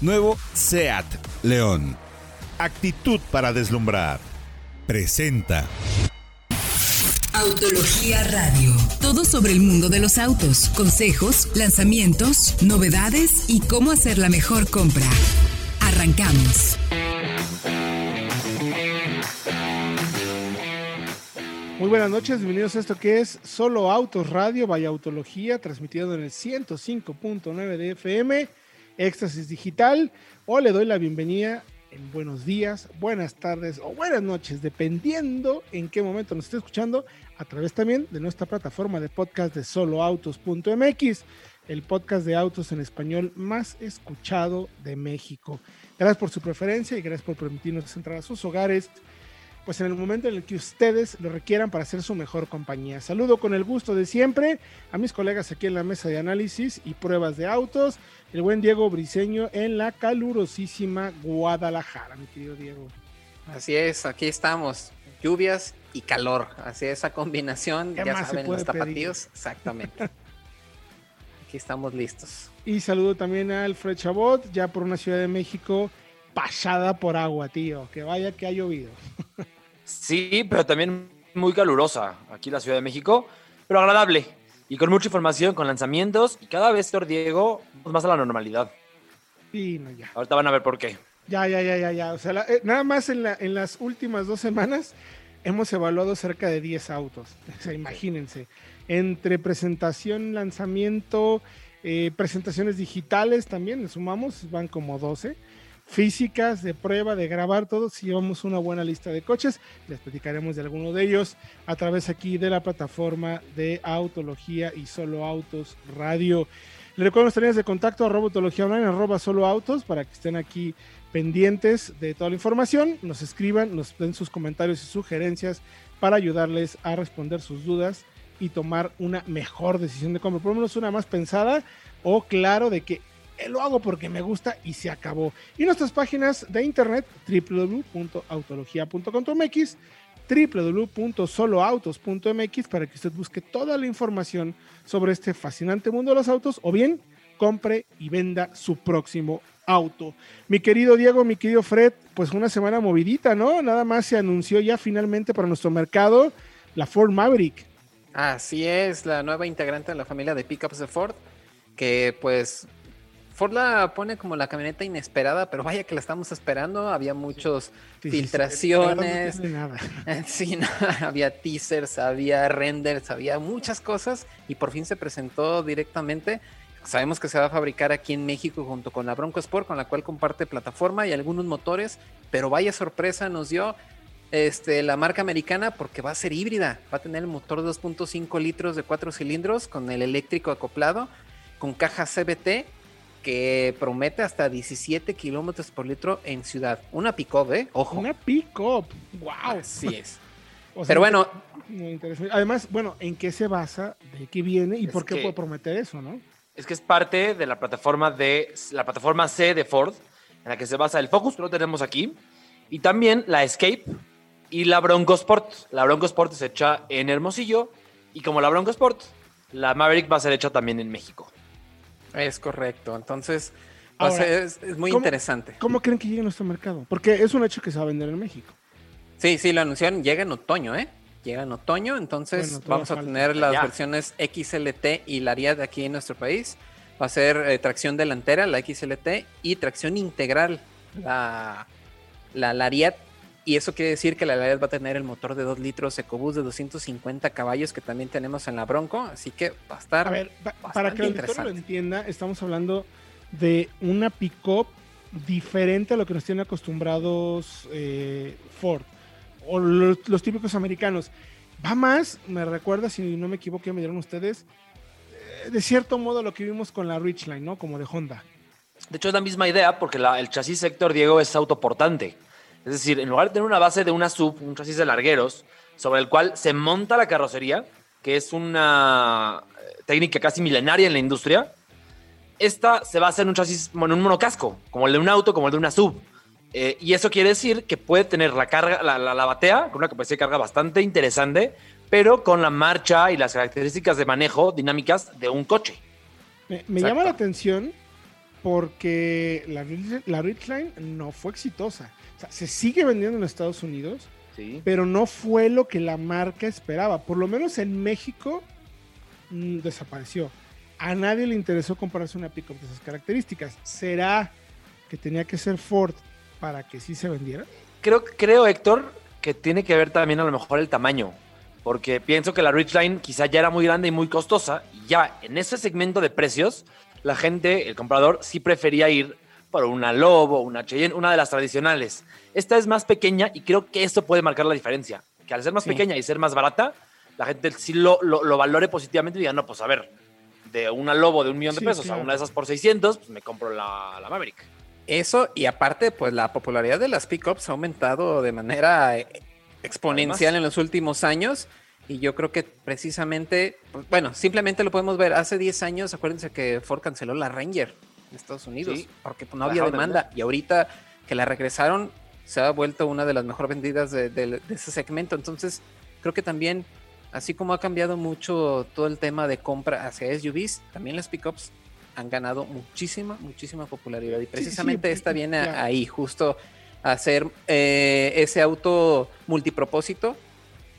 Nuevo SEAT León. Actitud para deslumbrar. Presenta. Autología Radio. Todo sobre el mundo de los autos, consejos, lanzamientos, novedades y cómo hacer la mejor compra. Arrancamos. Muy buenas noches, bienvenidos a esto que es Solo Autos Radio, vaya Autología, transmitido en el 105.9 de FM, Éxtasis Digital. O le doy la bienvenida en buenos días, buenas tardes o buenas noches, dependiendo en qué momento nos esté escuchando, a través también de nuestra plataforma de podcast de soloautos.mx, el podcast de autos en español más escuchado de México. Gracias por su preferencia y gracias por permitirnos entrar a sus hogares pues en el momento en el que ustedes lo requieran para ser su mejor compañía. Saludo con el gusto de siempre a mis colegas aquí en la mesa de análisis y pruebas de autos, el buen Diego Briseño en la calurosísima Guadalajara, mi querido Diego. Así es, aquí estamos, lluvias y calor, así esa combinación, ya saben, los tapatíos, exactamente. aquí estamos listos. Y saludo también a Alfred Chabot, ya por una Ciudad de México pasada por agua, tío, que vaya que ha llovido. Sí, pero también muy calurosa aquí en la Ciudad de México, pero agradable y con mucha información, con lanzamientos y cada vez, Tor Diego, más a la normalidad. Sí, no, ya. Ahorita van a ver por qué. Ya, ya, ya, ya, ya. O sea, eh, nada más en, la, en las últimas dos semanas hemos evaluado cerca de 10 autos. O sea, imagínense. Entre presentación, lanzamiento, eh, presentaciones digitales también, le sumamos, van como 12 físicas, de prueba, de grabar todo. Si llevamos una buena lista de coches, les platicaremos de alguno de ellos a través aquí de la plataforma de Autología y Solo Autos Radio. Les recuerdo las líneas de contacto a Robotología Online, arroba Solo Autos, para que estén aquí pendientes de toda la información, nos escriban, nos den sus comentarios y sugerencias para ayudarles a responder sus dudas y tomar una mejor decisión de compra, por lo menos una más pensada o claro de que lo hago porque me gusta y se acabó. Y nuestras páginas de internet www.autologia.com.mx, www.soloautos.mx para que usted busque toda la información sobre este fascinante mundo de los autos o bien compre y venda su próximo auto. Mi querido Diego, mi querido Fred, pues una semana movidita, ¿no? Nada más se anunció ya finalmente para nuestro mercado la Ford Maverick. Así es, la nueva integrante de la familia de pickups de Ford, que pues Ford la pone como la camioneta inesperada, pero vaya que la estamos esperando. Había muchas filtraciones. Sí, había teasers, había renders, había muchas cosas y por fin se presentó directamente. Sabemos que se va a fabricar aquí en México junto con la Bronco Sport, con la cual comparte plataforma y algunos motores, pero vaya sorpresa nos dio este, la marca americana porque va a ser híbrida. Va a tener el motor de 2.5 litros de 4 cilindros con el eléctrico acoplado, con caja CBT que promete hasta 17 kilómetros por litro en ciudad. Una pick-up, ¿eh? Ojo. Una pick-up. ¡Wow! Así es. Pero bueno. Muy interesante. Además, bueno, ¿en qué se basa? ¿De qué viene? ¿Y por qué puede prometer eso, no? Es que es parte de la plataforma de la plataforma C de Ford, en la que se basa el Focus, que lo tenemos aquí, y también la Escape y la Bronco Sport. La Bronco Sport es hecha en Hermosillo, y como la Bronco Sport, la Maverick va a ser hecha también en México. Es correcto. Entonces, es, muy interesante. ¿Cómo creen que llegue a nuestro mercado? Porque es un hecho que se va a vender en México. Sí, sí, lo anunciaron. Llega en otoño, ¿eh? Llega en otoño, entonces vamos a tener las versiones XLT y la de aquí en nuestro país. Va a ser eh, tracción delantera, la XLT, y tracción integral, la, la Lariat y eso quiere decir que la Lariat va a tener el motor de 2 litros EcoBoost de 250 caballos que también tenemos en la Bronco, así que va a estar. A ver, para que el lector lo entienda, estamos hablando de una pick-up diferente a lo que nos tienen acostumbrados eh, Ford o los, típicos americanos. Va más, me recuerda, si no me equivoco, me dieron ustedes, eh, de cierto modo lo que vimos con la Ridgeline, ¿no? Como de Honda. De hecho, es la misma idea porque el chasis sector Diego es autoportante. Es decir, en lugar de tener una base de una sub, un chasis de largueros, sobre el cual se monta la carrocería, que es una eh, técnica casi milenaria en la industria, esta se basa en un chasis, en un monocasco, como el de un auto, como el de una sub. Eh, y eso quiere decir que puede tener la carga, la, la, batea, con una capacidad de carga bastante interesante, pero con la marcha y las características de manejo dinámicas de un coche. Me, me llama la atención porque la, la Ridgeline no fue exitosa. O sea, se sigue vendiendo en Estados Unidos, Sí. pero no fue lo que la marca esperaba. Por lo menos en México mm, desapareció. A nadie le interesó comprarse una pickup de esas características. ¿Será que tenía que ser Ford para que sí se vendiera? Creo, creo, Héctor, que tiene que ver también a lo mejor el tamaño. Porque pienso que la Ridgeline quizá ya era muy grande y muy costosa. Y ya en ese segmento de precios, la gente, el comprador, sí prefería ir por una Lobo, una Cheyenne, una de las tradicionales. Esta es más pequeña y creo que esto puede marcar la diferencia. Que al ser más Sí. pequeña y ser más barata, la gente sí lo, lo, lo valore positivamente y diga, no, pues a ver, de una Lobo de un millón de Sí, pesos claro. a una de esas por 600, pues me compro la, la Maverick. Eso, y aparte, pues la popularidad de las pickups ha aumentado de manera eh, exponencial Además. en los últimos años. Y yo creo que precisamente, pues, bueno, simplemente lo podemos ver. Hace 10 años, acuérdense que Ford canceló la Ranger en Estados Unidos Sí. porque pues, no había demanda. Y ahorita que la regresaron, se ha vuelto una de las mejor vendidas de, de- de ese segmento. Entonces, creo que también, así como ha cambiado mucho todo el tema de compra hacia SUVs, también las pickups han ganado muchísima, muchísima popularidad. Y precisamente sí, esta viene claro. ahí, justo a hacer eh, ese auto multipropósito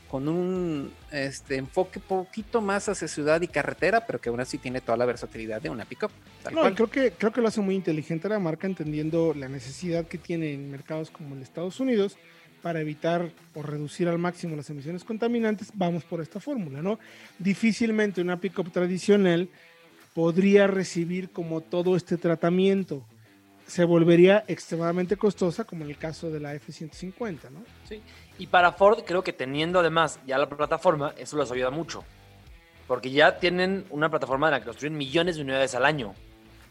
con un este, enfoque poquito más hacia ciudad y carretera, pero que aún así tiene toda la versatilidad de una pickup. No, cual. creo que, creo que lo hace muy inteligente la marca, entendiendo la necesidad que tiene en mercados como el de Estados Unidos para evitar o reducir al máximo las emisiones contaminantes. Vamos por esta fórmula, ¿no? Difícilmente una pickup tradicional podría recibir como todo este tratamiento. Se volvería extremadamente costosa, como en el caso de la F-150, ¿no? Sí. Y para Ford, creo que teniendo además ya la plataforma, eso les ayuda mucho. Porque ya tienen una plataforma de la que construyen millones de unidades al año.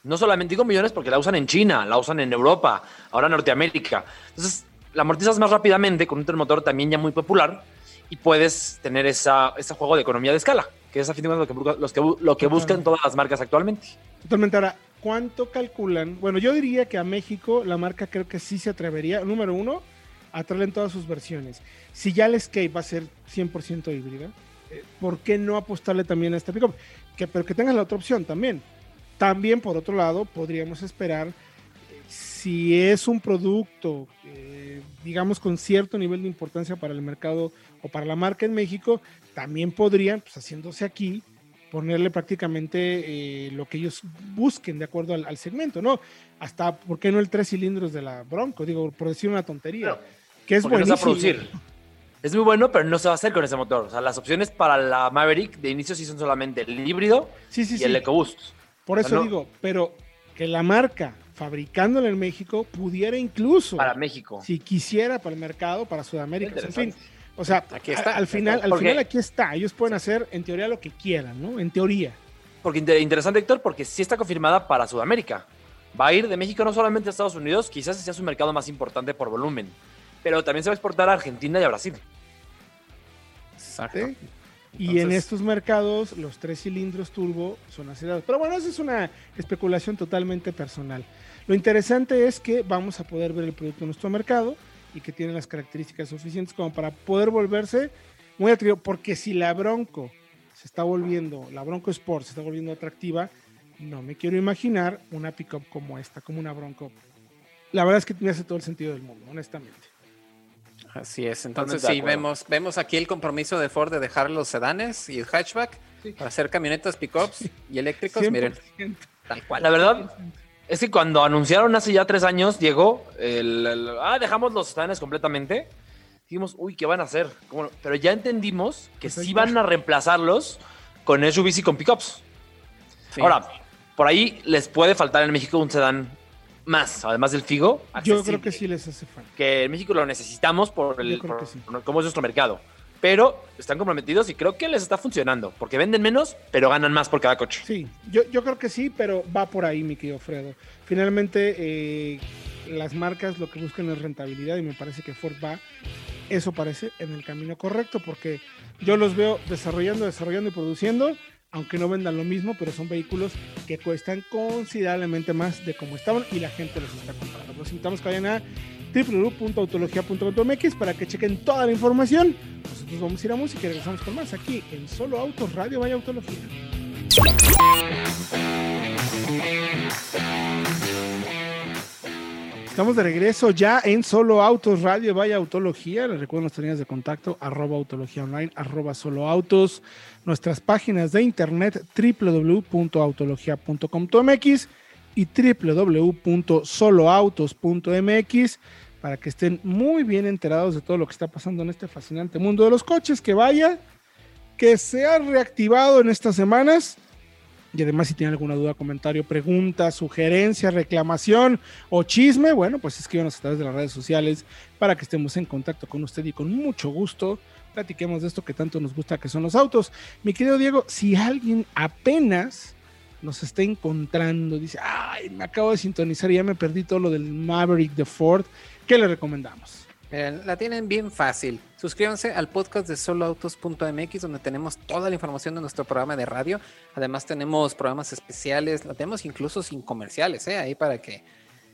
No solamente digo millones porque la usan en China, la usan en Europa, ahora en Norteamérica. Entonces, la amortizas más rápidamente con un motor también ya muy popular y puedes tener esa, ese juego de economía de escala, que es a fin de cuentas lo que, los que lo que buscan todas las marcas actualmente. Totalmente. Ahora, ¿cuánto calculan? Bueno, yo diría que a México la marca creo que sí se atrevería, número uno, a traerla en todas sus versiones. Si ya el Escape va a ser 100% híbrida, ¿por qué no apostarle también a esta pickup? Que, pero que tengan la otra opción también. También, por otro lado, podríamos esperar, eh, si es un producto, eh, digamos, con cierto nivel de importancia para el mercado o para la marca en México, también podrían, pues haciéndose aquí, ponerle prácticamente eh, lo que ellos busquen de acuerdo al, al segmento, ¿no? Hasta, ¿por qué no el tres cilindros de la Bronco? Digo, por decir una tontería. Claro, que es no buenísimo. producir. Es muy bueno, pero no se va a hacer con ese motor. O sea, las opciones para la Maverick de inicio sí son solamente el híbrido Sí, sí, y sí. el EcoBoost. Por eso no- digo, pero que la marca fabricándola en México pudiera incluso, Para México. si quisiera para el mercado, para Sudamérica. En fin. O sea, Aquí está. al final, al Porque- final aquí está. Ellos pueden hacer en teoría lo que quieran, ¿no? En teoría. Porque inter- interesante, Héctor, porque sí está confirmada para Sudamérica. Va a ir de México no solamente a Estados Unidos, quizás sea su mercado más importante por volumen, pero también se va a exportar a Argentina y a Brasil. Exacto. ¿sí? Y en estos mercados, los tres cilindros turbo son acelerados. Pero bueno, esa es una especulación totalmente personal. Lo interesante es que vamos a poder ver el producto en nuestro mercado y que tiene las características suficientes como para poder volverse muy atractivo. Porque si la Bronco se está volviendo, la Bronco Sport se está volviendo atractiva, no me quiero imaginar una pickup como esta, como una Bronco. La verdad es que me hace todo el sentido del mundo, honestamente. Así es, entonces sí, vemos, vemos aquí el compromiso de Ford de dejar los sedanes y el hatchback para hacer camionetas pickups y eléctricos, miren, 100%. tal cual. La verdad es que cuando anunciaron hace ya tres años, llegó el, el- ah, dejamos los sedanes completamente. Dijimos, uy, ¿qué van a hacer? Pero ya entendimos que Pues sí va. van a reemplazarlos con SUVs y con pickups. Sí. Ahora, por ahí les puede faltar en México un sedán más, además del Figo. Yo creo que sí les hace falta. que en México lo necesitamos por, el, por- sí. cómo es nuestro mercado. Pero están comprometidos y creo que les está funcionando, porque venden menos, pero ganan más por cada coche. Sí, yo, yo creo que sí, pero va por ahí, mi querido Fredo. Finalmente, eh, las marcas lo que buscan es rentabilidad y me parece que Ford va, eso parece, en el camino correcto, porque yo los veo desarrollando, desarrollando y produciendo, aunque no vendan lo mismo, pero son vehículos que cuestan considerablemente más de como estaban y la gente los está comprando. Los invitamos que vayan a www.autologia.com.mx para que chequen toda la información. Nosotros vamos a ir a música y regresamos con más aquí en Solo Autos Radio Vaya Autología. Estamos de regreso ya en Solo Autos Radio, vaya Autología. Les recuerdo nuestras líneas de contacto, arroba Autología Online, arroba Solo Autos. Nuestras páginas de internet, www.autologia.com.mx y www.soloautos.mx para que estén muy bien enterados de todo lo que está pasando en este fascinante mundo de los coches. Que vaya, que se ha reactivado en estas semanas y además, si tiene alguna duda, comentario, pregunta, sugerencia, reclamación o chisme, bueno, pues escríbanos a través de las redes sociales para que estemos en contacto con usted y con mucho gusto platiquemos de esto que tanto nos gusta, que son los autos. Mi querido Diego, si alguien apenas nos está encontrando, dice, ay, me acabo de sintonizar y ya me perdí todo lo del Maverick de Ford, ¿qué le recomendamos? la tienen bien fácil. Suscríbanse al podcast de soloautos.mx donde tenemos toda la información de nuestro programa de radio. Además tenemos programas especiales, lo tenemos incluso sin comerciales, ¿eh? ahí para que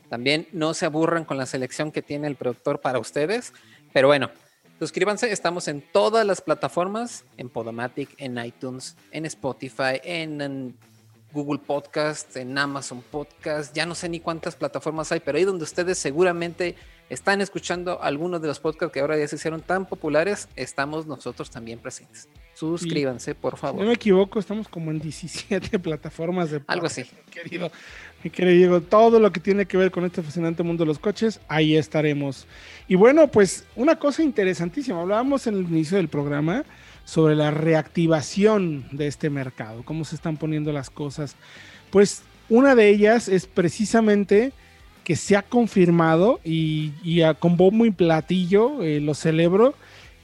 también no se aburran con la selección que tiene el productor para ustedes. Pero bueno, suscríbanse, estamos en todas las plataformas, en Podomatic, en iTunes, en Spotify, en Google Podcast, en Amazon Podcast, ya no sé ni cuántas plataformas hay, pero ahí donde ustedes seguramente están escuchando algunos de los podcasts que ahora ya se hicieron tan populares, estamos nosotros también presentes. Suscríbanse, por favor. no me equivoco, estamos como en 17 plataformas de Algo así. Mi querido, mi querido Diego, todo lo que tiene que ver con este fascinante mundo de los coches, ahí estaremos. Y bueno, pues una cosa interesantísima, hablábamos en el inicio del programa sobre la reactivación de este mercado, cómo se están poniendo las cosas. Pues una de ellas es precisamente que se ha confirmado y, con bombo y platillo, eh, lo celebro,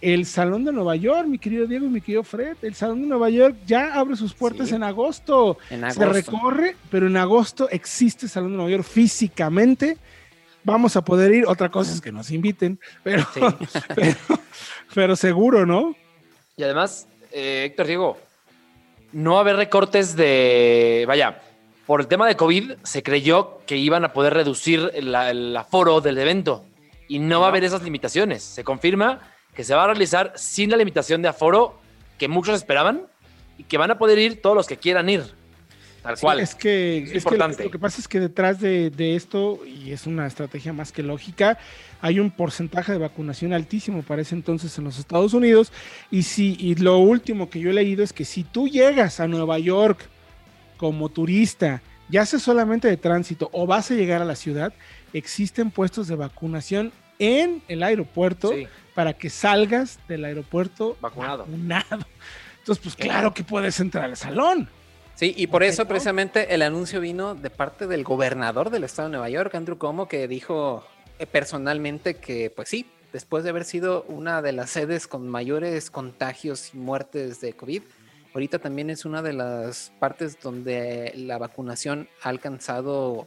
el Salón de Nueva York, mi querido Diego y mi querido Fred, el Salón de Nueva York ya abre sus puertas en, agosto. Se recorre, pero en agosto existe el Salón de Nueva York físicamente. Vamos a poder ir. Otra cosa es que nos inviten, pero, pero seguro, ¿no? Y además, eh, Héctor Diego, no va a haber recortes de, vaya, por el tema de COVID se creyó que iban a poder reducir el, aforo del evento y no va a haber esas limitaciones. Se confirma que se va a realizar sin la limitación de aforo que muchos esperaban y que van a poder ir todos los que quieran ir. Tal cual. Es que, es, importante. lo que pasa es que detrás de, esto, y es una estrategia más que lógica, hay un porcentaje de vacunación altísimo para ese entonces en los Estados Unidos. Y, si, y lo último que yo he leído es que si tú llegas a Nueva York como turista, ya sea solamente de tránsito o vas a llegar a la ciudad, existen puestos de vacunación en el aeropuerto para que salgas del aeropuerto vacunado. vacunado. Entonces, pues claro que puedes entrar al salón. Sí, y por eso precisamente el anuncio vino de parte del gobernador del estado de Nueva York, Andrew Cuomo, que dijo eh, personalmente que, pues sí, después de haber sido una de las sedes con mayores contagios y muertes de COVID, ahorita también es una de las partes donde la vacunación ha alcanzado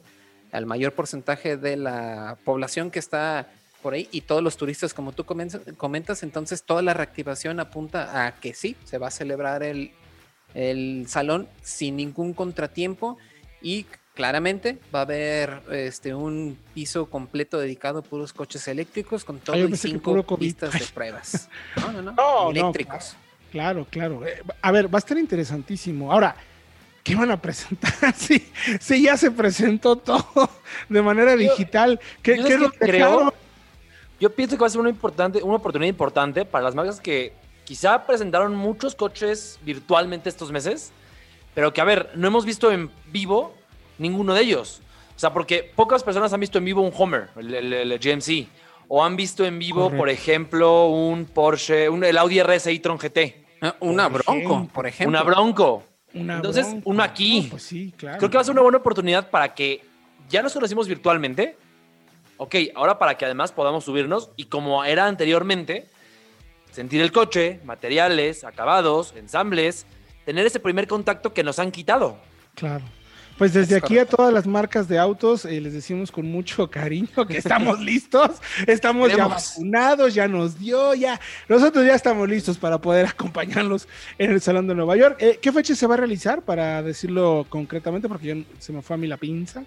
al mayor porcentaje de la población que está por ahí y todos los turistas, como tú comentas, entonces toda la reactivación apunta a que sí, se va a celebrar el el salón sin ningún contratiempo y claramente va a haber este un piso completo dedicado a puros coches eléctricos con todo y cinco pistas de pruebas. No, no, no, eléctricos. claro, claro. Eh, a ver, va a estar interesantísimo. Ahora, ¿qué van a presentar? Si, sí, ya se presentó todo de manera digital. ¿Qué, es lo que creo? Yo pienso que va a ser una, importante, una oportunidad importante para las marcas que quizá presentaron muchos coches virtualmente estos meses, pero que, a ver, no hemos visto en vivo ninguno de ellos. O sea, porque pocas personas han visto en vivo un Homer, el, GMC, o han visto en vivo, por ejemplo, un Porsche, un, el Audi RS e-tron GT. Ah, una Bronco, por ejemplo. Una Bronco. Entonces, uno aquí. pues sí, claro. Creo que va a ser una buena oportunidad para que ya nos conocimos virtualmente. Ok, ahora para que además podamos subirnos y como era anteriormente, sentir el coche, materiales, acabados, ensambles, tener ese primer contacto que nos han quitado. Claro. Pues desde aquí a todas las marcas de autos eh, les decimos con mucho cariño que estamos listos, estamos ya vacunados, ya nos dio, ya nosotros ya estamos listos para poder acompañarlos en el Salón de Nueva York. Eh, ¿Qué fecha se va a realizar para decirlo concretamente? Porque ya se me fue a mí la pinza.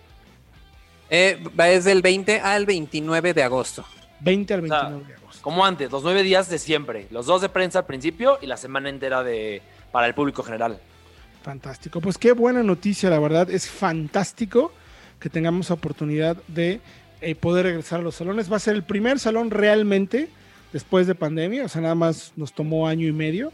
Eh, va desde el 20 al 29 de agosto. 20 al 29 de agosto. Como antes, los nueve días de siempre. Los dos de prensa al principio y la semana entera de, para el público general. Fantástico. Pues qué buena noticia, la verdad. Es fantástico que tengamos oportunidad de eh, poder regresar a los salones. Va a ser el primer salón realmente después de pandemia, o sea, nada más nos tomó año y medio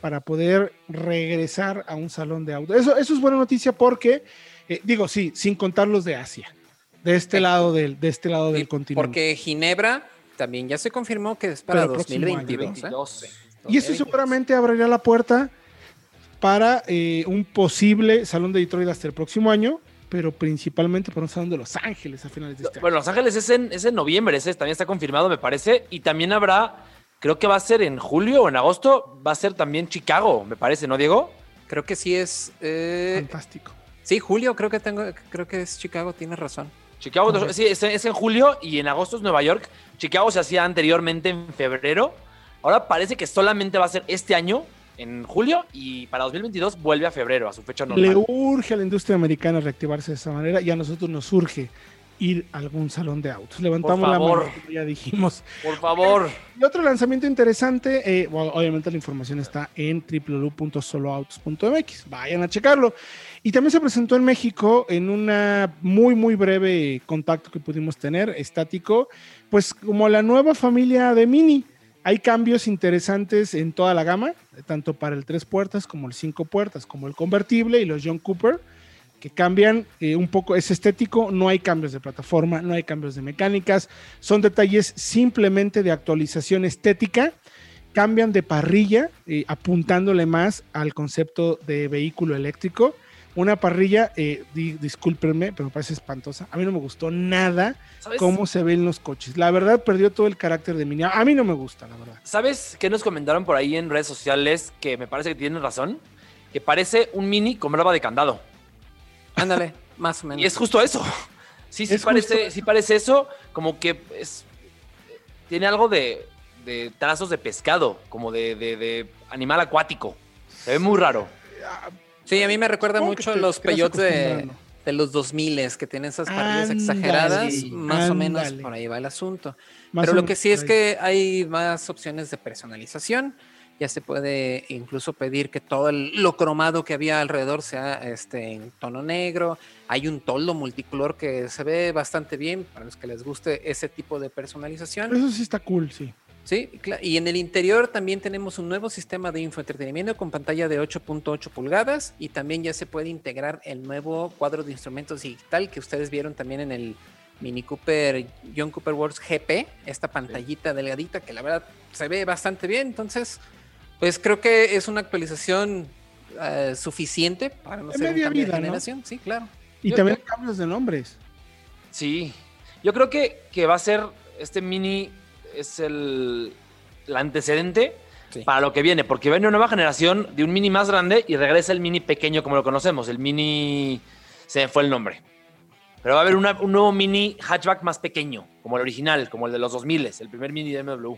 para poder regresar a un salón de auto. Eso, eso es buena noticia porque, eh, digo, sí, sin contar los de Asia, de este lado del, de este lado del continente. Porque Ginebra también ya se confirmó que es para Pero el próximo año, 2022. ¿eh? Y eso seguramente abriría la puerta para eh, un posible salón de Detroit hasta el próximo año, pero principalmente para un salón de Los Ángeles a finales de este Bueno, Los Ángeles es en, es en noviembre, ese también está confirmado, me parece. Y también habrá, creo que va a ser en julio o en agosto, va a ser también Chicago, me parece, ¿no, Diego? Creo que sí es. año. eh, Fantástico. sí, Julio, creo que tengo, creo que es Chicago, tienes razón. Chicago, sí, es, es en julio y en agosto es Nueva York. Chicago se hacía anteriormente en febrero. Ahora parece que solamente va a ser este año, en julio, y para 2022 vuelve a febrero, a su fecha normal. Le urge a la industria americana reactivarse de esa manera y a nosotros nos urge ir a algún salón de autos. Levantamos la mano, ya dijimos. Por favor. Y otro lanzamiento interesante, eh, bueno, obviamente la información está en www.soloautos.mx. Vayan a checarlo. Y también se presentó en México en una muy, muy breve contacto que pudimos tener, estático, pues como la nueva familia de Mini. Hay cambios interesantes en toda la gama, tanto para el tres puertas como el cinco puertas, como el convertible y los John Cooper, que cambian eh, un poco, es estético, no hay cambios de plataforma, no hay cambios de mecánicas, son detalles simplemente de actualización estética, cambian de parrilla, eh, apuntándole más al concepto de vehículo eléctrico. Una parrilla, eh, di- discúlpenme, pero me parece espantosa. A mí no me gustó nada ¿Sabes? cómo se ven los coches. La verdad, perdió todo el carácter de Mini. A mí no me gusta, la verdad. ¿Sabes qué nos comentaron por ahí en redes sociales que me parece que tienen razón? Que parece un mini con brava de candado. Ándale, más o menos. Y es justo eso. Sí, sí Es parece, justo- sí parece eso, como que es tiene algo de, de trazos de pescado, como de, de- de animal acuático. Se ve muy raro. Sí, a mí me recuerda mucho te- los peyotes de, de los 2000 que tienen esas parrillas exageradas. Más o menos por ahí va el asunto. Más Pero lo que sí es que hay más opciones de personalización. Ya se puede incluso pedir que todo el- lo cromado que había alrededor sea este, en tono negro. Hay un toldo multicolor que se ve bastante bien para los que les guste ese tipo de personalización. Eso sí está cool, sí. Sí, y en el interior también tenemos un nuevo sistema de infoentretenimiento con pantalla de 8.8 pulgadas y también ya se puede integrar el nuevo cuadro de instrumentos digital que ustedes vieron también en el Mini Cooper John Cooper Works GP, esta pantallita delgadita que la verdad se ve bastante bien, entonces pues creo que es una actualización eh, suficiente para no De ser un de vida, ¿no? generación, sí, claro. Y Yo- también yo- cambios de nombres. Sí. Yo creo que, que va a ser. Este mini es el, el antecedente Sí. para lo que viene, porque viene una nueva generación de un mini más grande y regresa el mini pequeño como lo conocemos. El mini. Se me fue el nombre. Pero va a haber una- un nuevo mini hatchback más pequeño, como el original, como el de los 2000, el primer mini de BMW.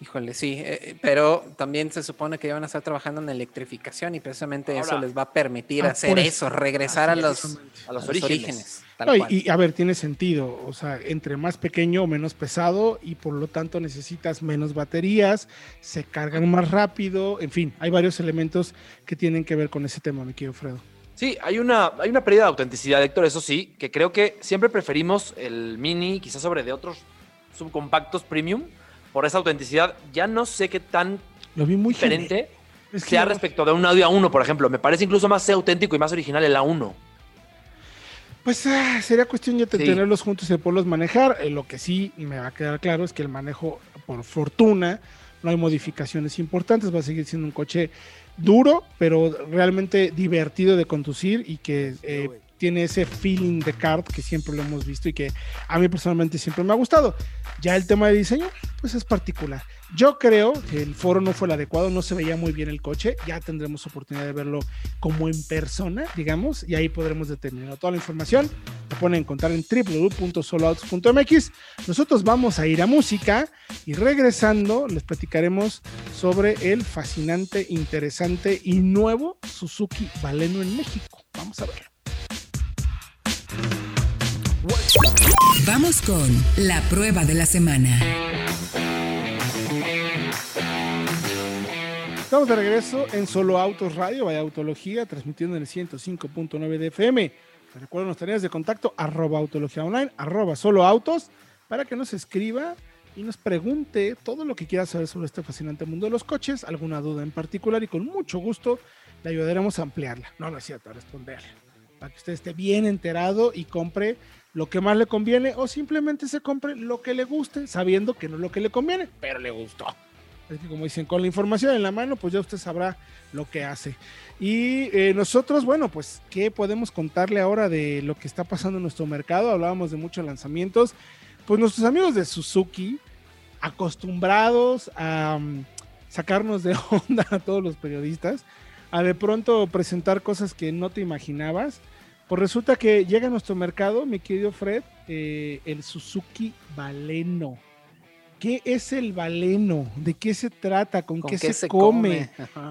Híjole, sí, eh, eh, pero también se supone que ya van a estar trabajando en electrificación y precisamente eso les va a permitir Ah, hacer eso, eso. regresar a los, A los a orígenes. tal No, y, cual. y, a ver, tiene sentido. O sea, entre más pequeño o menos pesado y por lo tanto necesitas menos baterías, se cargan más rápido. En fin, hay varios elementos que tienen que ver con ese tema, mi querido Fredo. Sí, hay una, hay una pérdida de autenticidad, Héctor, eso sí, que creo que siempre preferimos el mini, quizás sobre de otros subcompactos premium, por esa autenticidad. Ya no sé qué tan Lo vi muy diferente genérico. Es que sea no- respecto de un audio A1, por ejemplo. Me parece incluso más auténtico y más original el A1. Pues ah, sería cuestión ya de Sí. tenerlos juntos y de poderlos manejar. Eh, lo que sí me va a quedar claro es que el manejo, por fortuna, no hay modificaciones importantes. Va a seguir siendo un coche duro, pero realmente divertido de conducir y que eh, tiene ese feeling de kart que siempre lo hemos visto y que a mí personalmente siempre me ha gustado. Ya el tema de diseño, pues es particular. Yo creo que el foro no fue el adecuado, no se veía muy bien el coche. Ya tendremos oportunidad de verlo como en persona, digamos, y ahí podremos determinar toda la información. La pueden encontrar en www.soloautos.mx. Nosotros vamos a ir a música y regresando les platicaremos sobre el fascinante, interesante y nuevo Suzuki Baleno en México. Vamos a verlo. Vamos con la prueba de la semana. Estamos de regreso en Solo Autos Radio, vaya Autología, transmitiendo en el 105.9 de FM. Recuerden los tareas de contacto arroba autología online, arroba solo autos, para que nos escriba y nos pregunte todo lo que quiera saber sobre este fascinante mundo de los coches, alguna duda en particular y con mucho gusto le ayudaremos a ampliarla. No, no es cierto, a responderle. Para que usted esté bien enterado y compre lo que más le conviene o simplemente se compre lo que le guste, sabiendo que no es lo que le conviene, pero le gustó. Es que como dicen, con la información en la mano, pues ya usted sabrá lo que hace. Y eh, nosotros, bueno, pues, ¿qué podemos contarle ahora de lo que está pasando en nuestro mercado? Hablábamos de muchos lanzamientos. Pues nuestros amigos de Suzuki, acostumbrados a um, sacarnos de onda a todos los periodistas, a de pronto presentar cosas que no te imaginabas. Pues resulta que llega a nuestro mercado, mi querido Fred, eh, el Suzuki Baleno. ¿Qué es el baleno? ¿De qué se trata? ¿Con, qué, se, come?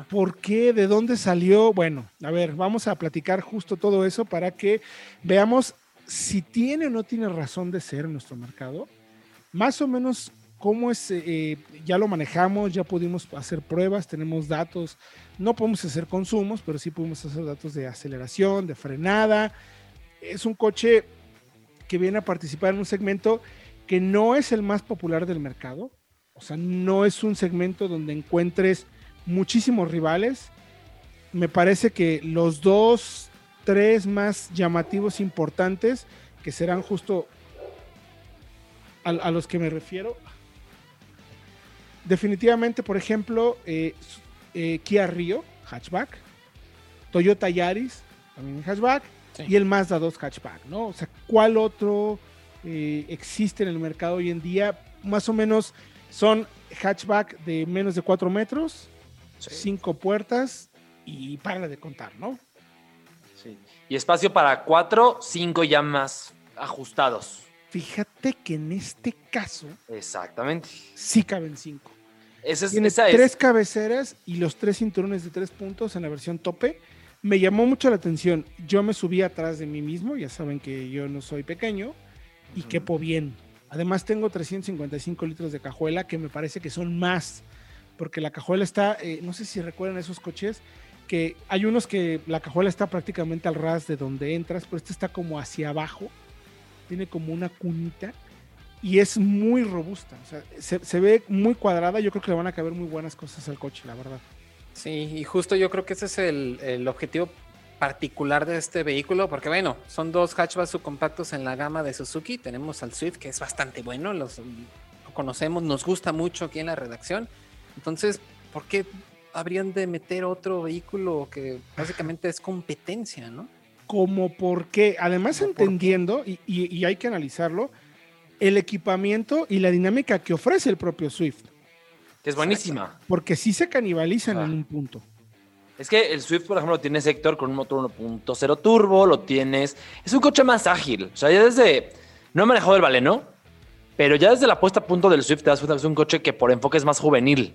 ¿Por qué? ¿De dónde salió? Bueno, a ver, vamos a platicar justo todo eso para que veamos si tiene o no tiene razón de ser en nuestro mercado. Más o menos cómo es, eh, ya lo manejamos, ya pudimos hacer pruebas, tenemos datos, no podemos hacer consumos, pero sí podemos hacer datos de aceleración, de frenada. Es un coche que viene a participar en un segmento que no es el más popular del mercado, o sea, no es un segmento donde encuentres muchísimos rivales. Me parece que los dos, tres más llamativos importantes, que serán justo a, los que me refiero, definitivamente, por ejemplo, eh, eh, Kia Rio, hatchback, Toyota Yaris, también hatchback, y el Mazda 2 hatchback, ¿no? O sea, ¿cuál otro eh, existe en el mercado hoy en día? Más o menos son hatchback de menos de 4 metros, 5 puertas y para de contar, ¿no? Sí. Y espacio para 4, 5 ya más ajustados. Fíjate que en este caso. Exactamente. Sí caben 5. Esa Tiene tres cabeceras y los tres cinturones de tres puntos en la versión tope. Me llamó mucho la atención. Yo me subí atrás de mí mismo, ya saben que yo no soy pequeño y quepo bien. Además tengo 355 litros de cajuela que me parece que son más, porque la cajuela está, eh, no sé si recuerdan esos coches, que hay unos que la cajuela está prácticamente al ras de donde entras, pero este está como hacia abajo, tiene como una cunita y es muy robusta. O sea, se, ve muy cuadrada. Yo creo que le van a caber muy buenas cosas al coche, la verdad. Sí, y justo yo creo que ese es el, objetivo particular de este vehículo, porque bueno, son dos hatchbacks subcompactos en la gama de Suzuki. Tenemos al Swift, que es bastante bueno, los, lo conocemos, nos gusta mucho aquí en la redacción. Entonces, ¿por qué habrían de meter otro vehículo que básicamente es competencia, no? Como porque, además entendiendo, y hay que analizarlo, el equipamiento y la dinámica que ofrece el propio Swift. Que es buenísima. Porque sí se canibalizan en un punto. Es que el Swift, por ejemplo, lo tienes Héctor con un motor 1.0 turbo, lo tienes. Es un coche más ágil. O sea, ya desde. No he manejado el Valeno, pero ya desde la puesta a punto del Swift te das cuenta que es un coche que por enfoque es más juvenil.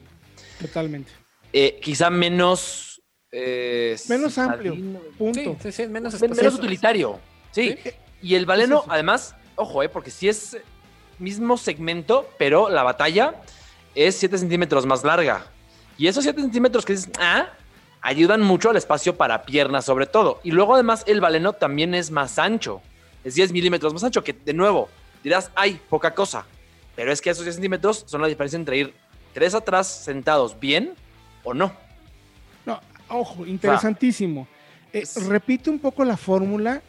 Totalmente. Eh, quizá menos. Eh, menos amplio. Punto. Sí, sí, menos, menos utilitario. Sí. Y el Valeno, además, ojo, eh, porque si es mismo segmento, pero la batalla es 7 centímetros más larga. Y esos 7 centímetros que dices, ah, ayudan mucho al espacio para piernas sobre todo. Y luego además el baleno también es más ancho, es 10 milímetros más ancho, que de nuevo dirás, ay, poca cosa. Pero es que esos 10 centímetros son la diferencia entre ir tres atrás sentados bien o no. No, ojo, interesantísimo. Eh, repite un poco la fórmula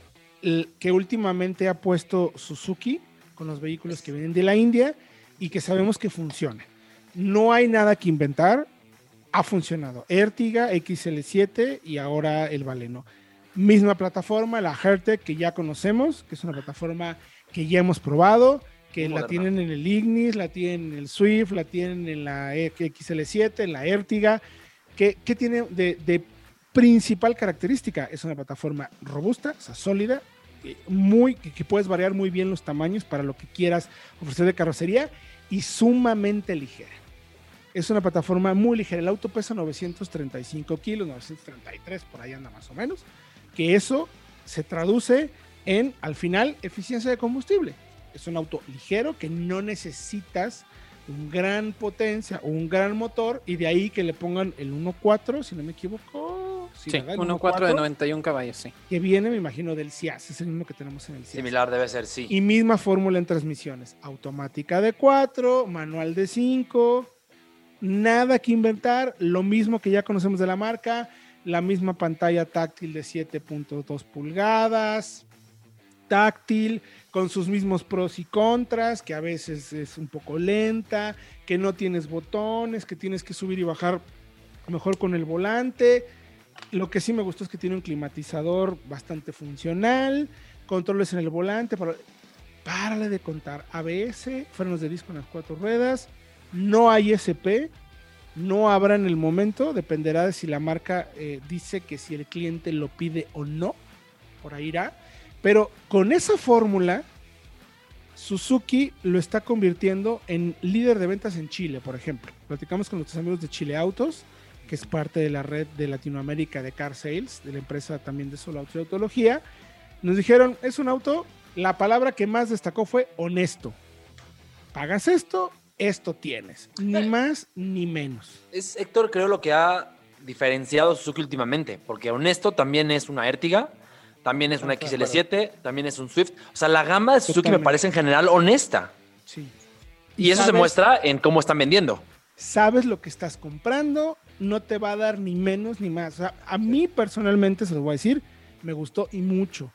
que últimamente ha puesto Suzuki con los vehículos que vienen de la India y que sabemos que funciona. No hay nada que inventar, ha funcionado. Ertiga, XL7 y ahora el Valeno. Misma plataforma, la Hertec que ya conocemos, que es una plataforma que ya hemos probado, que la tienen en el Ignis, la tienen en el Swift, la tienen en la XL7, en la Ertiga. ¿Qué, tiene de, de, principal característica? Es una plataforma robusta, o sea, sólida, muy, que puedes variar muy bien los tamaños para lo que quieras ofrecer de carrocería y sumamente ligera. Es una plataforma muy ligera. El auto pesa 935 kilos, 933, por ahí anda más o menos. Que eso se traduce en, al final, eficiencia de combustible. Es un auto ligero que no necesitas un gran potencia o un gran motor y de ahí que le pongan el 1.4, si no me equivoco, Sí, Sí, ¿verdad? El 1.4 de 91 caballos, sí. Que viene, me imagino, del CIAS, es el mismo que tenemos en el CIAS. Similar debe ser, sí. Y misma fórmula en transmisiones. Automática de 4, manual de 5. Nada que inventar. Lo mismo que ya conocemos de la marca. La misma pantalla táctil de 7.2 pulgadas. Táctil, con sus mismos pros y contras, que a veces es un poco lenta, que no tienes botones, que tienes que subir y bajar mejor con el volante. Lo que sí me gustó es que tiene un climatizador bastante funcional, controles en el volante, para, párale de contar. ABS, frenos de disco en las cuatro ruedas, no hay SP, no habrá en el momento, dependerá de si la marca eh, dice que si el cliente lo pide o no, por ahí irá. Pero con esa fórmula, Suzuki lo está convirtiendo en líder de ventas en Chile, por ejemplo. Platicamos con nuestros amigos de Chile Autos, que es parte de la red de Latinoamérica de Car Sales, de la empresa también de Solo Autos y Autología. Nos dijeron, es un auto, la palabra que más destacó fue honesto. Pagas esto, esto tienes. Ni más ni menos. Es Héctor, creo, lo que ha diferenciado Suzuki últimamente, porque honesto también es una Ertiga, también es una XL7, también es un Swift. O sea, la gama de Suzuki Totalmente. me parece en general honesta. Sí. Y eso se muestra en cómo están vendiendo. Sabes lo que estás comprando, no te va a dar ni menos ni más. O sea, a mí personalmente, se lo voy a decir, me gustó y mucho,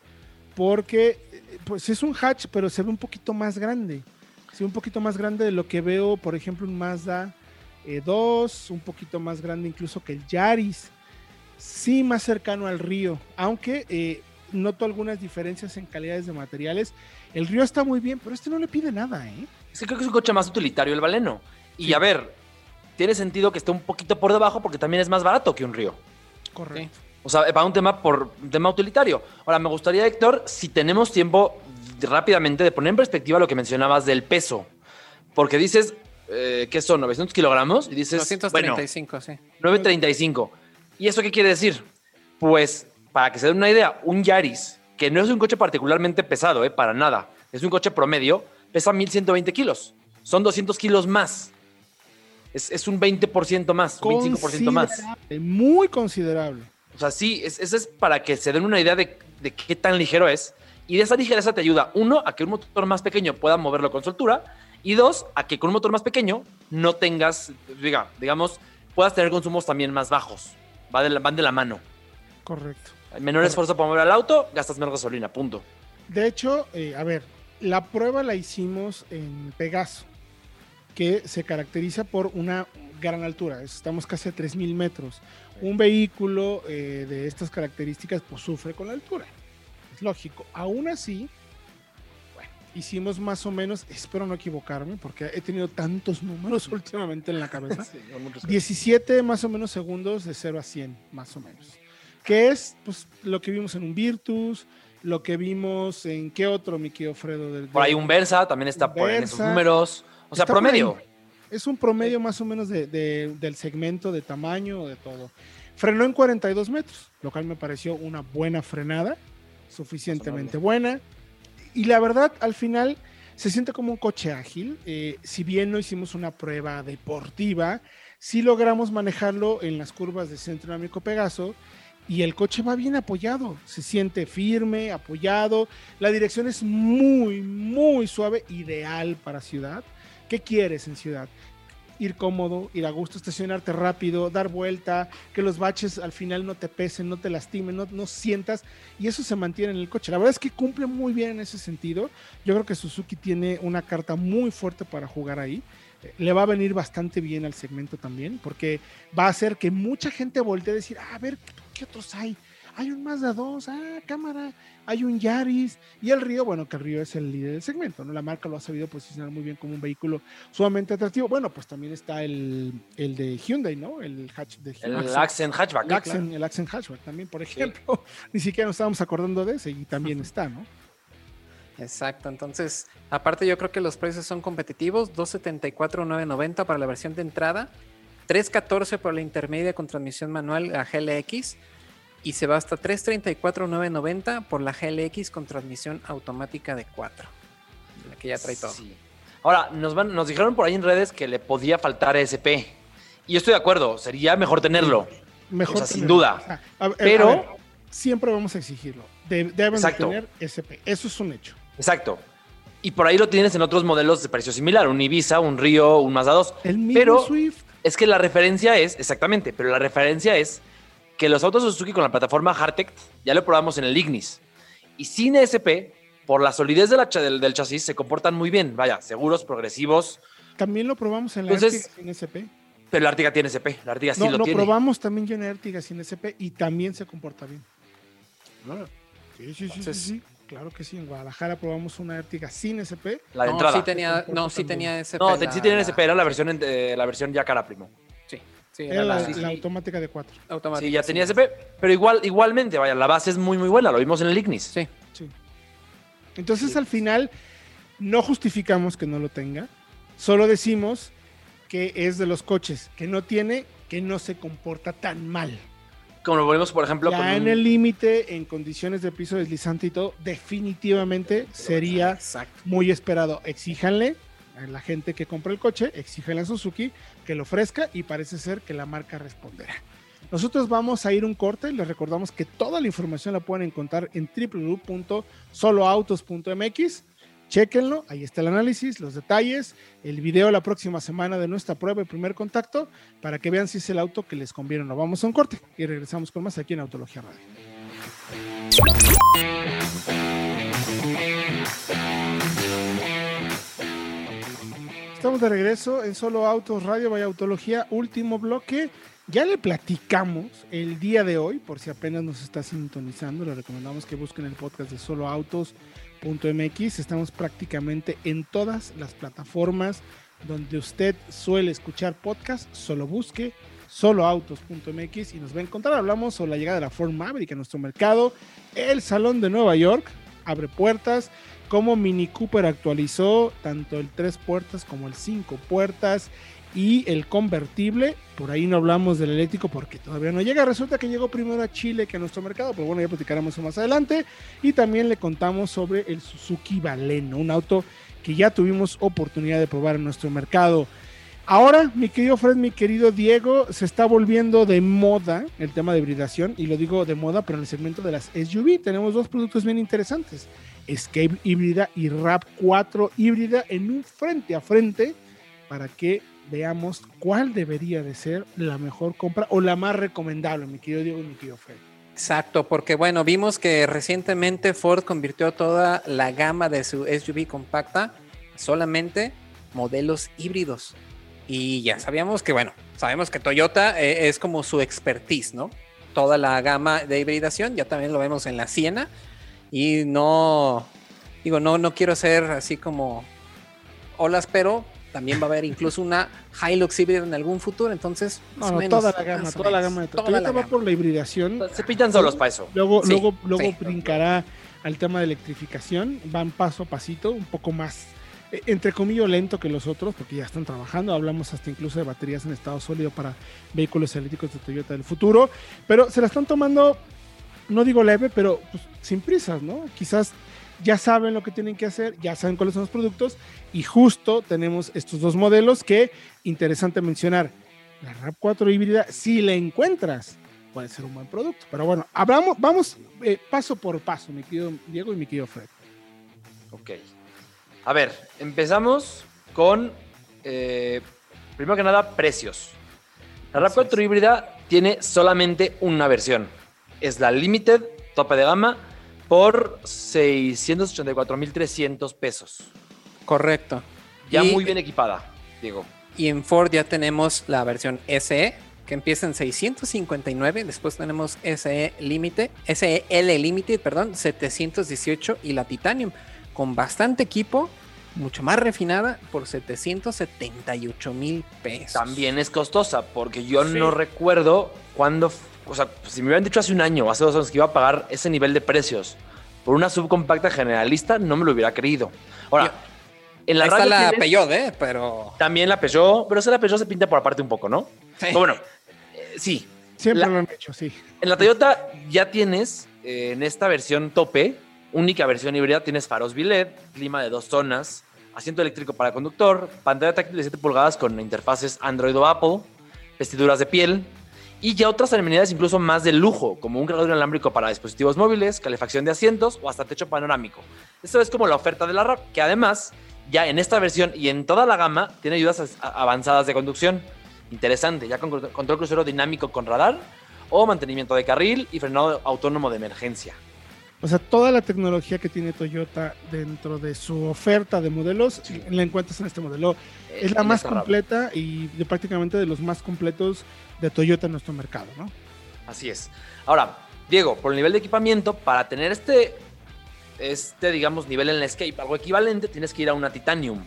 porque eh, pues es un hatch, pero se ve un poquito más grande. Se ve un poquito más grande de lo que veo, por ejemplo, un Mazda eh, 2, un poquito más grande incluso que el Yaris. Sí, más cercano al Río, aunque eh, noto algunas diferencias en calidades de materiales. El Río está muy bien, pero este no le pide nada, ¿eh? Es que creo que es un coche más utilitario el Valeno. Y Sí. a ver, tiene sentido que esté un poquito por debajo porque también es más barato que un Río. Correcto. O sea, para un tema por un tema utilitario. Ahora, me gustaría, Héctor, si tenemos tiempo rápidamente de poner en perspectiva lo que mencionabas del peso. Porque dices eh, que son 900 kilogramos y dices, bueno, 235, sí. 935. ¿Y eso qué quiere decir? Pues, para que se den una idea, un Yaris, que no es un coche particularmente pesado, eh, para nada, es un coche promedio, pesa 1120 kilos. Son 200 kilos más. Es, es un 20% más, un 25% más. Muy considerable. O sea, sí, es- eso es para que se den una idea de, de qué tan ligero es. Y de esa ligereza te ayuda, uno, a que un motor más pequeño pueda moverlo con soltura. Y dos, a que con un motor más pequeño no tengas, diga, digamos, puedas tener consumos también más bajos. Va de la- van de la mano. Correcto. Menor esfuerzo para mover el auto, gastas menos gasolina, punto. De hecho, eh, a ver, la prueba la hicimos en Pegaso, que se caracteriza por una gran altura. Estamos casi a 3.000 metros. Un vehículo eh, de estas características pues sufre con la altura. Es lógico. Aún así, bueno, hicimos más o menos, espero no equivocarme, porque he tenido tantos números últimamente en la cabeza. 17 más o menos segundos de 0 a 100, más o menos. Que es pues, lo que vimos en un Virtus, lo que vimos en qué otro, mi querido Fredo. del- Por ahí del- un Versa también está por en esos números. O sea, Está promedio. Es un promedio más o menos de- de- del segmento de tamaño, de todo. Frenó en 42 metros, lo cual me pareció una buena frenada, suficientemente buena. Y la verdad, al final, se siente como un coche ágil. Eh, si bien no hicimos una prueba deportiva, sí logramos manejarlo en las curvas de centro dinámico Pegaso. Y el coche va bien apoyado, se siente firme, apoyado. La dirección es muy, muy suave, ideal para ciudad. ¿Qué quieres en ciudad? Ir cómodo, ir a gusto, estacionarte rápido, dar vuelta, que los baches al final no te pesen, no te lastimen, no, no sientas. Y eso se mantiene en el coche. La verdad es que cumple muy bien en ese sentido. Yo creo que Suzuki tiene una carta muy fuerte para jugar ahí. Eh, Le va a venir bastante bien al segmento también, porque va a hacer que mucha gente voltee a decir, "Ah, a ver, ¿qué otros hay? Hay un Mazda 2, ah, cámara, hay un Yaris y el Río, bueno, que el Río es el líder del segmento, ¿no? La marca lo ha sabido posicionar muy bien como un vehículo sumamente atractivo. Bueno, pues también está el, el de Hyundai, ¿no? El hatch de Hyundai. El Accent Hatchback. El Accent, el Accent Hatchback también, por ejemplo. Ni siquiera nos estábamos acordando de ese y también está, ¿no? Exacto, entonces, aparte yo creo que los precios son competitivos, 274,990 para la versión de entrada, 314 por la intermedia con transmisión manual a GLX y se va hasta 334,990 por la GLX con transmisión automática de 4, la que ya trae todo. Sí. Ahora, nos, van, nos dijeron por ahí en redes que le podía faltar ESP. Y yo estoy de acuerdo, sería mejor tenerlo. mejor. O sea, sin duda. O sea, a- a- Pero- a ver, siempre vamos a exigirlo. De- deben Exacto. tener SP. Eso es un hecho. Exacto. Y por ahí lo tienes en otros modelos de precio similar, un Ibiza, un Río, un Mazda 2. El mismo Pero Swift. es que la referencia es, exactamente, pero la referencia es que los autos Suzuki con la plataforma Hartect ya lo probamos en el Ignis. Y sin SP, por la solidez de la cha- del, del chasis, se comportan muy bien. Vaya, seguros, progresivos. También lo probamos en la Entonces, Ertiga sin SP. Pero la Artiga tiene SP. La Artiga sí no, lo no, tiene. probamos también ya en Ertiga sin SP y también se comporta bien. Sí, sí, sí, Entonces- sí, sí. Claro que sí. En Guadalajara probamos una Ertiga sin SP. La de no, entrada. sí tenía, no, sí tenía ese. No, sí tienen SP, era la versión, en- eh, la versión ya cara primo. Sí, Era era la, automática de 4. automática. Sí, ya tenía sí. SP, pero igual, igualmente, vaya, la base es muy, muy buena. Lo vimos en el Ignis. Sí, Sí. Entonces al final no justificamos que no lo tenga, solo decimos que es de los coches que no tiene, que no se comporta tan mal. Como lo volvemos, por ejemplo, con Ya en un- el límite, en condiciones de piso deslizante y todo, definitivamente sería exacto. muy esperado. Exíjanle la gente que compra el coche, exíjanle a Suzuki que lo ofrezca y parece ser que la marca responderá. Nosotros vamos a ir un corte, les recordamos que toda la información la pueden encontrar en www.soloautos.mx. Chequenlo, ahí está el análisis, los detalles, el video la próxima semana de nuestra prueba de primer contacto para que vean si es el auto que les conviene o no. Vamos a un corte y regresamos con más aquí en Autología Radio. Estamos de regreso en Solo Autos Radio, vaya Autología, último bloque. Ya le platicamos el día de hoy, por si apenas nos está sintonizando, le recomendamos que busquen el podcast de soloautos.mx. Estamos prácticamente en todas las plataformas donde usted suele escuchar podcast, solo busque soloautos.mx y nos va a encontrar. Hablamos sobre la llegada de la Ford Maverick a nuestro mercado, el Salón de Nueva York abre puertas, cómo Mini Cooper actualizó tanto el 3 puertas como el 5 puertas y el convertible. Por ahí no hablamos del eléctrico porque todavía no llega. Resulta que llegó primero a Chile que a nuestro mercado, pero bueno, ya platicaremos eso más adelante. Y también le contamos sobre el Suzuki Baleno, un auto que ya tuvimos oportunidad de probar en nuestro mercado. Ahora, mi querido Fred, mi querido Diego, se está volviendo de moda el tema de hibridación, y lo digo de moda, pero en el segmento de las SUV tenemos dos productos bien interesantes, Escape híbrida y RAP 4 híbrida en un frente a frente, para que veamos cuál debería de ser la mejor compra o la más recomendable, mi querido Diego y mi querido Fred. Exacto, porque bueno, vimos que recientemente Ford convirtió toda la gama de su SUV compacta solamente modelos híbridos. Y ya sabíamos que, bueno, sabemos que Toyota eh, es como su expertise, ¿no? Toda la gama de hibridación, ya también lo vemos en la Siena. Y no, digo, no, no quiero ser así como olas, pero también va a haber incluso una Hilux híbrida en algún futuro, entonces más No, o no, menos, toda la gama, toda la gama de toda Toyota la va por la hibridación. Se pintan solos para eso. Luego, Sí, luego, luego sí. brincará al tema de electrificación, van paso a pasito, un poco más, eh, entre comillas, lento que los otros, porque ya están trabajando. Hablamos hasta incluso de baterías en estado sólido para vehículos eléctricos de Toyota del futuro, pero se la están tomando, no digo leve, pero pues, sin prisas, ¿no? Quizás ya saben lo que tienen que hacer, ya saben cuáles son los productos, y justo tenemos estos dos modelos que, interesante mencionar, la RAP4 híbrida, si la encuentras, puede ser un buen producto. Pero bueno, hablamos, vamos eh, paso por paso, mi querido Diego y mi querido Fred. Ok. A ver, empezamos con, eh, primero que nada, precios. La Así RAV4 es. híbrida tiene solamente una versión. Es la Limited, tope de gama, por 684.300 pesos. Correcto. Ya Y- muy bien equipada, Diego. Y en Ford ya tenemos la versión SE, que empieza en 659. Después tenemos SE Límite, SEL Limited, perdón, 718 y la Titanium, con bastante equipo, mucho más refinada, por 778 mil pesos. También es costosa, porque yo Sí. no recuerdo cuándo, o sea, si me hubieran dicho hace un año o hace dos años que iba a pagar ese nivel de precios por una subcompacta generalista, no me lo hubiera creído. Ahora, en la Ahí está la tienes Peugeot, ¿eh? Pero... también la Peugeot, pero esa la Peugeot se pinta por aparte un poco, ¿no? Sí. Pero bueno, eh, sí. Siempre La- lo han hecho, sí. En la Toyota ya tienes, eh, en esta versión tope, única versión híbrida, tienes faros LED, clima de dos zonas, asiento eléctrico para conductor, pantalla táctil de 7 pulgadas con interfaces Android o Apple, vestiduras de piel Y ya otras amenidades incluso más de lujo, como un cargador inalámbrico para dispositivos móviles, calefacción de asientos o hasta techo panorámico. Esto es como la oferta de la RAV, que además ya en esta versión y en toda la gama tiene ayudas avanzadas de conducción. Interesante, ya con control crucero dinámico con radar o mantenimiento de carril y frenado autónomo de emergencia. O sea, toda la tecnología que tiene Toyota dentro de su oferta de modelos, la encuentras en este modelo. Eh, es la más completa y de prácticamente de los más completos de Toyota en nuestro mercado, ¿no? Así es. Ahora, Diego, por el nivel de equipamiento, para tener este, este digamos, nivel en la Escape, algo equivalente, tienes que ir a una Titanium,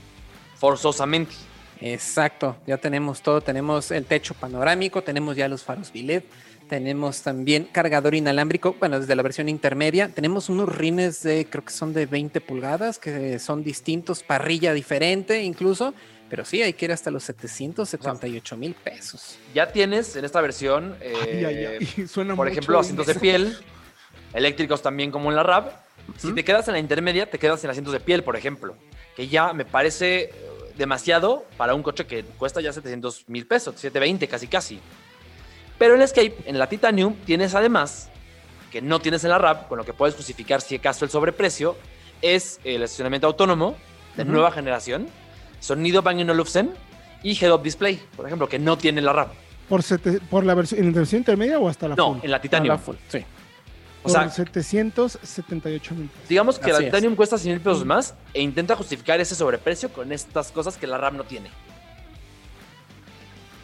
forzosamente. Exacto, ya tenemos todo, tenemos el techo panorámico, tenemos ya los faros billet, tenemos también cargador inalámbrico, bueno, desde la versión intermedia. Tenemos unos rines de, creo que son de 20 pulgadas, que son distintos, parrilla diferente incluso. Pero sí, hay que ir hasta los 778 mil pesos. Ya tienes en esta versión, eh, por ejemplo, asientos de piel, eléctricos también como en la RAV. Si te quedas en la intermedia, te quedas en asientos de piel, por ejemplo, que ya me parece eh, demasiado para un coche que cuesta ya 700 mil pesos, 720 casi casi. Pero en Escape, en la Titanium, tienes además, que no tienes en la RAP, con lo que puedes justificar si acaso el sobreprecio, es el estacionamiento autónomo de nueva generación, sonido Bang Olufsen y Head-Up Display, por ejemplo, que no tiene la RAP. ¿Por, por la versión, ¿En la versión intermedia o hasta la full? No, en la Titanium. sí. O sea, 778 mil pesos. Digamos que la Titanium cuesta 100 mil pesos más e intenta justificar ese sobreprecio con estas cosas que la RAM no tiene.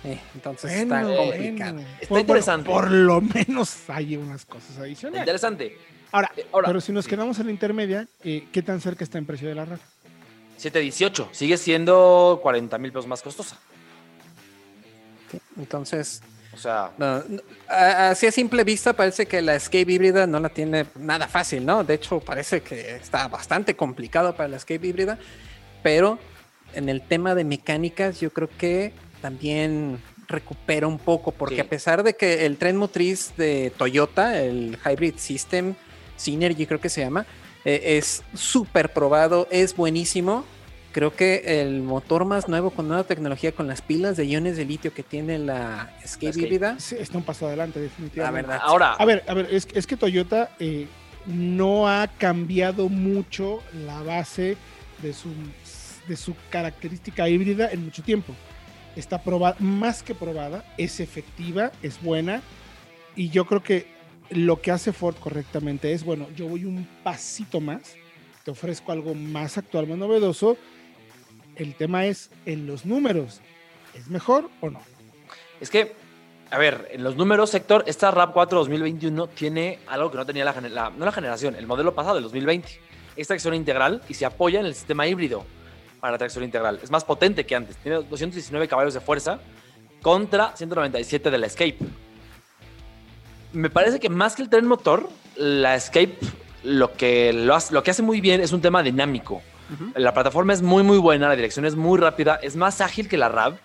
Eh, entonces está complicado. Está interesante. Por, lo menos hay unas cosas adicionales. Interesante. Ahora, eh, pero si nos quedamos en la intermedia, eh, ¿qué tan cerca está en precio de la RAV? 718. Sigue siendo 40 mil pesos más costosa. entonces, o sea, así a simple vista parece que la Escape híbrida no la tiene nada fácil, ¿no? De hecho, parece que está bastante complicado para la Escape híbrida, pero en el tema de mecánicas yo creo que también recupera un poco, porque a pesar de que el tren motriz de Toyota, el Hybrid System, Synergy creo que se llama, eh, es súper probado, es buenísimo. Creo que el motor más nuevo con nueva tecnología, con las pilas de iones de litio que tiene la Escape híbrida. está un paso adelante, definitivamente. La verdad. Ahora. A ver, a ver, es, es que Toyota eh, no ha cambiado mucho la base de su, de su característica híbrida en mucho tiempo está probada, más que probada, es efectiva, es buena. Y yo creo que lo que hace Ford correctamente es, bueno, yo voy un pasito más, te ofrezco algo más actual, más novedoso. El tema es en los números, ¿es mejor o no? Es que, a ver, en los números, sector, esta RAP 4 2021 tiene algo que no tenía la, no la generación, el modelo pasado, el 2020. Esta acción integral y se apoya en el sistema híbrido para la tracción integral. Es más potente que antes. Tiene 219 caballos de fuerza contra 197 de la Escape. Me parece que más que el tren motor, la Escape lo que, lo hace, lo que hace muy bien es un tema dinámico. La plataforma es muy, muy buena, la dirección es muy rápida, es más ágil que la RAV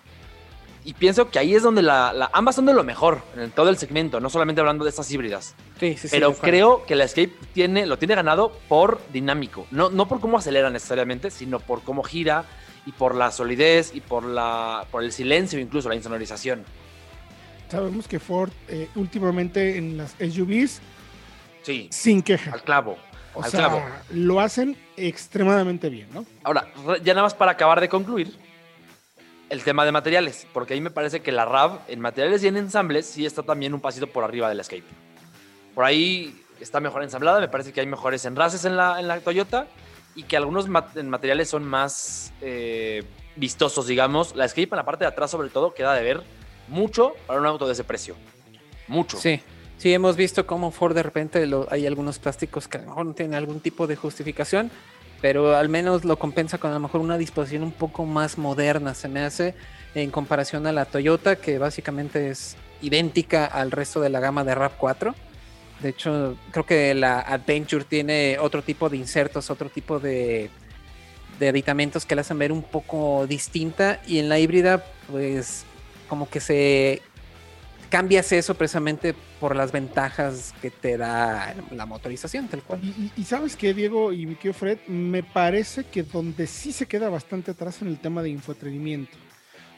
y pienso que ahí es donde la, ambas son de lo mejor en todo el segmento, no solamente hablando de estas híbridas. Sí, sí, Pero creo que la Escape tiene, lo tiene ganado por dinámico, no, no por cómo acelera necesariamente, sino por cómo gira y por la solidez y por, la, por el silencio, incluso la insonorización. Sabemos que Ford eh, últimamente en las SUVs, sí, sin queja. Al clavo. O al sea, clavo. lo hacen extremadamente bien, ¿no? Ahora, ya nada más para acabar de concluir, el tema de materiales, porque ahí me parece que la RAV en materiales y en ensambles sí está también un pasito por arriba del Escape. Por ahí está mejor ensamblada, me parece que hay mejores enraces en la, en la Toyota y que algunos materiales son más eh, vistosos, digamos. La Escape en la parte de atrás, sobre todo, queda de ver mucho para un auto de ese precio. Mucho. Sí, sí, hemos visto cómo Ford de repente hay algunos plásticos que a lo mejor no tienen algún tipo de justificación pero al menos lo compensa con a lo mejor una disposición un poco más moderna, se me hace, en comparación a la Toyota, que básicamente es idéntica al resto de la gama de RAV4. De hecho, creo que la Adventure tiene otro tipo de insertos, otro tipo de, de aditamentos que la hacen ver un poco distinta y en la híbrida, pues como que se cambias eso precisamente por las ventajas que te da la motorización, tal cual. Y, sabes que, Diego y mi tío Fred, me parece que donde sí se queda bastante atrás en el tema de infoentretenimiento.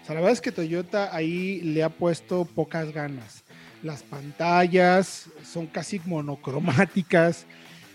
O sea, la verdad es que Toyota ahí le ha puesto pocas ganas. las pantallas son casi monocromáticas,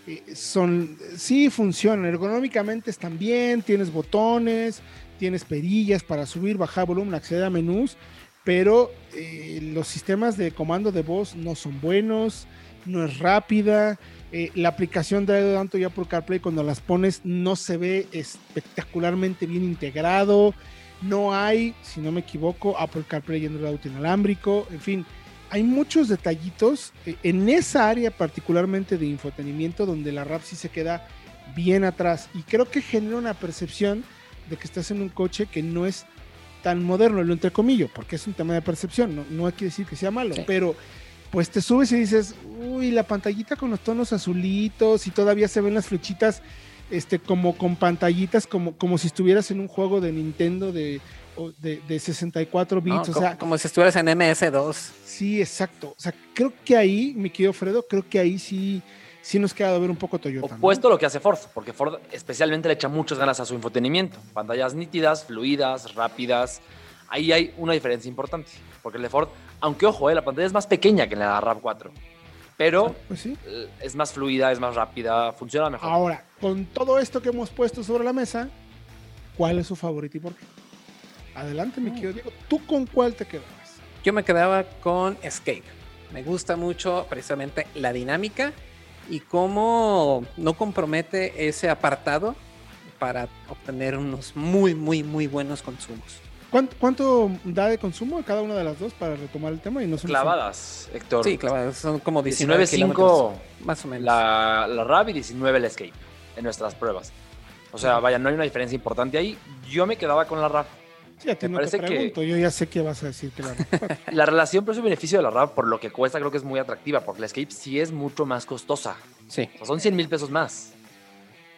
eh, son, sí funcionan, ergonómicamente están bien, tienes botones, tienes perillas para subir, bajar volumen, acceder a menús, pero eh, los sistemas de comando de voz no son buenos, no es rápida, eh, la aplicación de tanto ya por CarPlay cuando las pones no se ve espectacularmente bien integrado, no hay, si no me equivoco, Apple CarPlay y Android Auto inalámbrico, en fin, hay muchos detallitos eh, en esa área particularmente de infotenimiento donde la RAP se queda bien atrás. Y creo que genera una percepción de que estás en un coche que no es tan moderno, lo entrecomillo, porque es un tema de percepción, no, no hay que decir que sea malo, pero pues te subes y dices, uy, la pantallita con los tonos azulitos y todavía se ven las flechitas este, como con pantallitas, como, como si estuvieras en un juego de Nintendo de, de, 64 bits. o sea, como si estuvieras en MS2. Sí, exacto. O sea, creo que ahí, mi querido Fredo, creo que ahí sí, sí nos queda de ver un poco Toyota. Opuesto a lo que hace Ford, porque Ford especialmente le echa muchas ganas a su infotenimiento. Pantallas nítidas, fluidas, rápidas. Ahí hay una diferencia importante, porque el de Ford, aunque ojo, eh, la pantalla es más pequeña que en la RAV4 pero pues eh, es más fluida, es más rápida, funciona mejor. Ahora, con todo esto que hemos puesto sobre la mesa, ¿cuál es su favorito y por qué? Adelante, mi querido Diego, ¿tú con cuál te quedabas? Yo me quedaba con Escape. Me gusta mucho precisamente la dinámica y cómo no compromete ese apartado para obtener unos muy, muy, muy buenos consumos. ¿Cuánto, da de consumo cada una de las dos para retomar el tema? Y no son clavadas, Héctor. Sí, clavadas. Son como 19.5 más o menos. La, la RAV y 19 el Escape en nuestras pruebas. O sea, vaya, no hay una diferencia importante ahí. Yo me quedaba con la RAV. Sí, a ti no te pregunto, que yo ya sé qué vas a decir que la La relación precio-beneficio de la RAV por lo que cuesta creo que es muy atractiva, porque la Escape sí es mucho más costosa. Sí. son 100 mil pesos más.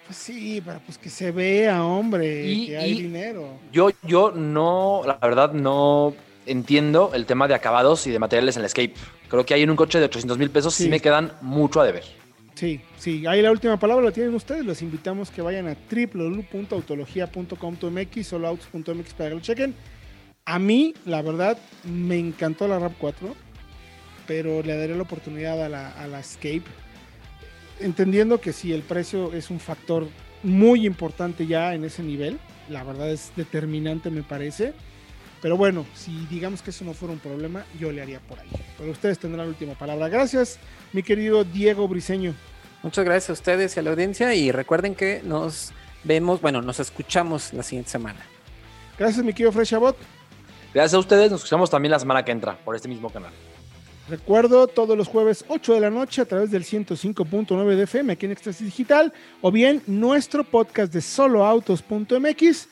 Pues sí, pero pues que se vea, hombre, que hay dinero. Yo, yo no, la verdad, no entiendo el tema de acabados y de materiales en el Escape. Creo que ahí en un coche de 800 mil pesos sí. me quedan mucho a deber. Sí, sí, ahí la última palabra la tienen ustedes. Los invitamos que vayan a www.autologia.com.mx, soloautos.mx para que lo chequen. A mí, la verdad, me encantó la RAP 4, pero le daré la oportunidad a la, a la Escape entendiendo que sí, el precio es un factor muy importante ya en ese nivel, la verdad es determinante me parece, pero bueno, si digamos que eso no fuera un problema, yo le haría por ahí. Pero ustedes tendrán la última palabra. Gracias, mi querido Diego Briseño. Muchas gracias a ustedes y a la audiencia y recuerden que nos vemos, bueno, nos escuchamos la siguiente semana. Gracias, mi querido Freshabot. Gracias a ustedes, nos escuchamos también la semana que entra por este mismo canal. Recuerdo todos los jueves 8 de la noche a través del 105.9 de FM aquí en Éxtasis Digital o bien nuestro podcast de soloautos.mx,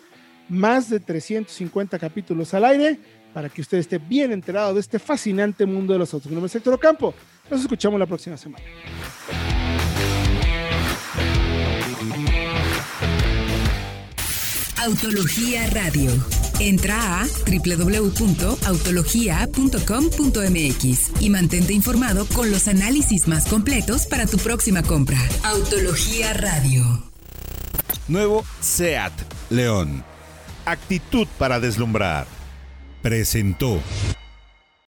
más de 350 capítulos al aire para que usted esté bien enterado de este fascinante mundo de los autos. Mi nombre es Héctor Ocampo. Nos escuchamos la próxima semana. Autología Radio. Entra a www.autologia.com.mx y mantente informado con los análisis más completos para tu próxima compra. Autología Radio. Nuevo SEAT León. Actitud para deslumbrar. Presentó.